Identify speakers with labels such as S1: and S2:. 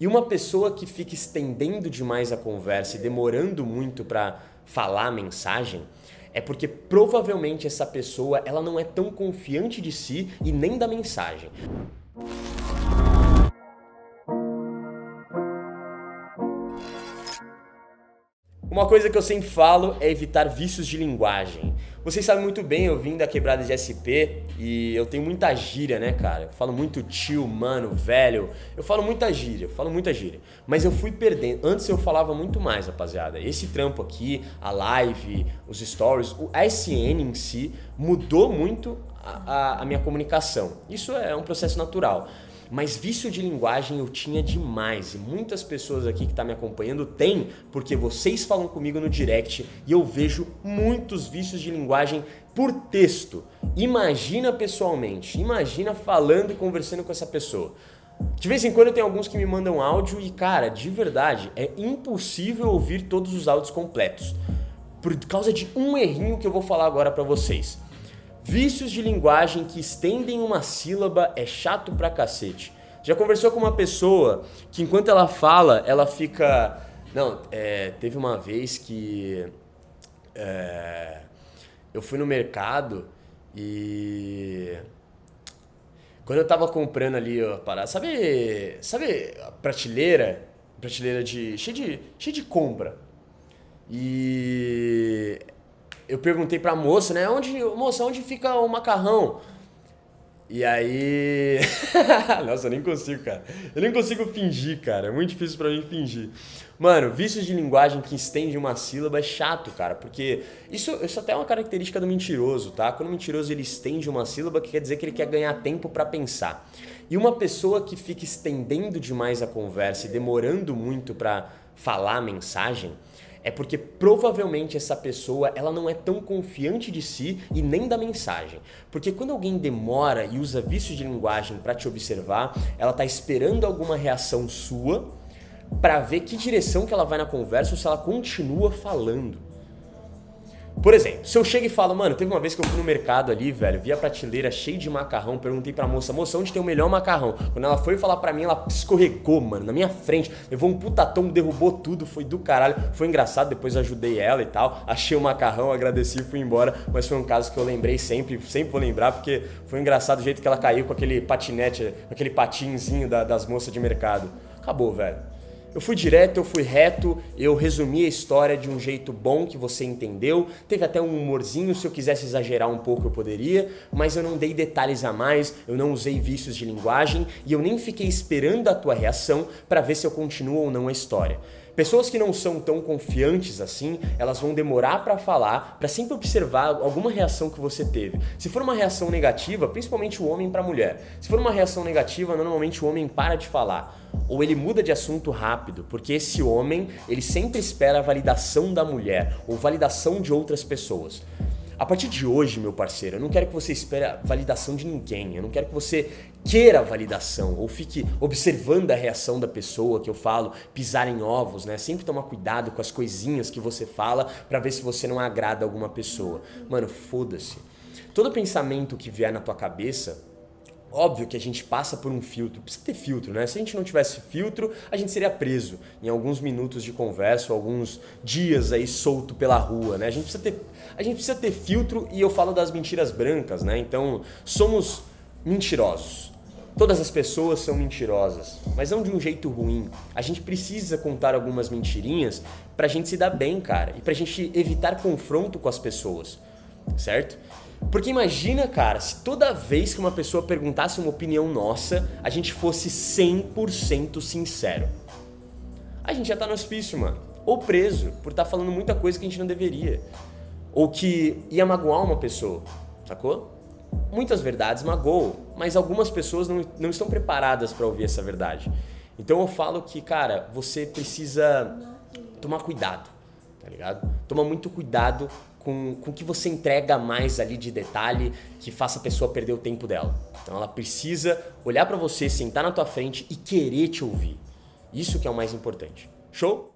S1: E uma pessoa que fica estendendo demais a conversa e demorando muito para falar a mensagem, é porque provavelmente essa pessoa ela não é tão confiante de si e nem da mensagem. Uma coisa que eu sempre falo é evitar vícios de linguagem. Vocês sabem muito bem, eu vim da quebrada de SP e eu tenho muita gíria, né, cara? Eu falo muito tio, mano, velho. Eu falo muita gíria, eu falo muita gíria. Mas eu fui perdendo. Antes eu falava muito mais, rapaziada. Esse trampo aqui, a live, os stories, o SN em si mudou muito a, a, a minha comunicação. Isso é um processo natural. Mas vício de linguagem eu tinha demais e muitas pessoas aqui que estão tá me acompanhando têm, porque vocês falam comigo no direct e eu vejo muitos vícios de linguagem por texto. Imagina pessoalmente, imagina falando e conversando com essa pessoa. De vez em quando tem alguns que me mandam áudio e, cara, de verdade, é impossível ouvir todos os áudios completos. Por causa de um errinho que eu vou falar agora para vocês. Vícios de linguagem que estendem uma sílaba é chato pra cacete. Já conversou com uma pessoa que enquanto ela fala, ela fica. Não, é, teve uma vez que é, eu fui no mercado e quando eu tava comprando ali a parada, sabe, sabe a prateleira, prateleira de cheia de cheia de compra. E eu perguntei pra moça, né? Onde, moça, onde fica o macarrão? E aí. Nossa, eu nem consigo, cara. Eu nem consigo fingir, cara. É muito difícil para mim fingir. Mano, vícios de linguagem que estende uma sílaba é chato, cara. Porque isso, isso até é uma característica do mentiroso, tá? Quando o mentiroso ele estende uma sílaba, quer dizer que ele quer ganhar tempo para pensar. E uma pessoa que fica estendendo demais a conversa e demorando muito para falar a mensagem é porque provavelmente essa pessoa ela não é tão confiante de si e nem da mensagem. Porque quando alguém demora e usa vícios de linguagem para te observar, ela tá esperando alguma reação sua para ver que direção que ela vai na conversa ou se ela continua falando. Por exemplo, se eu chego e falo, mano, teve uma vez que eu fui no mercado ali, velho, vi a prateleira cheia de macarrão, perguntei pra moça, moça, onde tem o melhor macarrão? Quando ela foi falar pra mim, ela escorregou, mano, na minha frente, levou um putatão, derrubou tudo, foi do caralho. Foi engraçado, depois ajudei ela e tal, achei o macarrão, agradeci e fui embora, mas foi um caso que eu lembrei sempre, sempre vou lembrar, porque foi engraçado o jeito que ela caiu com aquele patinete, aquele patinzinho da, das moças de mercado. Acabou, velho. Eu fui direto, eu fui reto, eu resumi a história de um jeito bom que você entendeu. Teve até um humorzinho, se eu quisesse exagerar um pouco eu poderia, mas eu não dei detalhes a mais, eu não usei vícios de linguagem e eu nem fiquei esperando a tua reação para ver se eu continuo ou não a história. Pessoas que não são tão confiantes assim, elas vão demorar para falar, para sempre observar alguma reação que você teve. Se for uma reação negativa, principalmente o homem para a mulher. Se for uma reação negativa, normalmente o homem para de falar ou ele muda de assunto rápido, porque esse homem, ele sempre espera a validação da mulher ou validação de outras pessoas. A partir de hoje, meu parceiro, eu não quero que você espere a validação de ninguém. Eu não quero que você queira a validação ou fique observando a reação da pessoa que eu falo, pisar em ovos, né? Sempre tomar cuidado com as coisinhas que você fala para ver se você não agrada alguma pessoa. Mano, foda-se. Todo pensamento que vier na tua cabeça, Óbvio que a gente passa por um filtro, precisa ter filtro, né? Se a gente não tivesse filtro, a gente seria preso em alguns minutos de conversa, alguns dias aí solto pela rua, né? A gente precisa ter, a gente precisa ter filtro e eu falo das mentiras brancas, né? Então, somos mentirosos. Todas as pessoas são mentirosas, mas não de um jeito ruim. A gente precisa contar algumas mentirinhas pra gente se dar bem, cara, e pra gente evitar confronto com as pessoas, certo? Porque imagina, cara, se toda vez que uma pessoa perguntasse uma opinião nossa, a gente fosse 100% sincero. A gente já tá no hospício, mano. Ou preso, por estar tá falando muita coisa que a gente não deveria. Ou que ia magoar uma pessoa, sacou? Muitas verdades magoam, mas algumas pessoas não, não estão preparadas para ouvir essa verdade. Então eu falo que, cara, você precisa tomar cuidado, tá ligado? Toma muito cuidado com, com que você entrega mais ali de detalhe que faça a pessoa perder o tempo dela. Então ela precisa olhar para você, sentar na tua frente e querer te ouvir. Isso que é o mais importante. Show?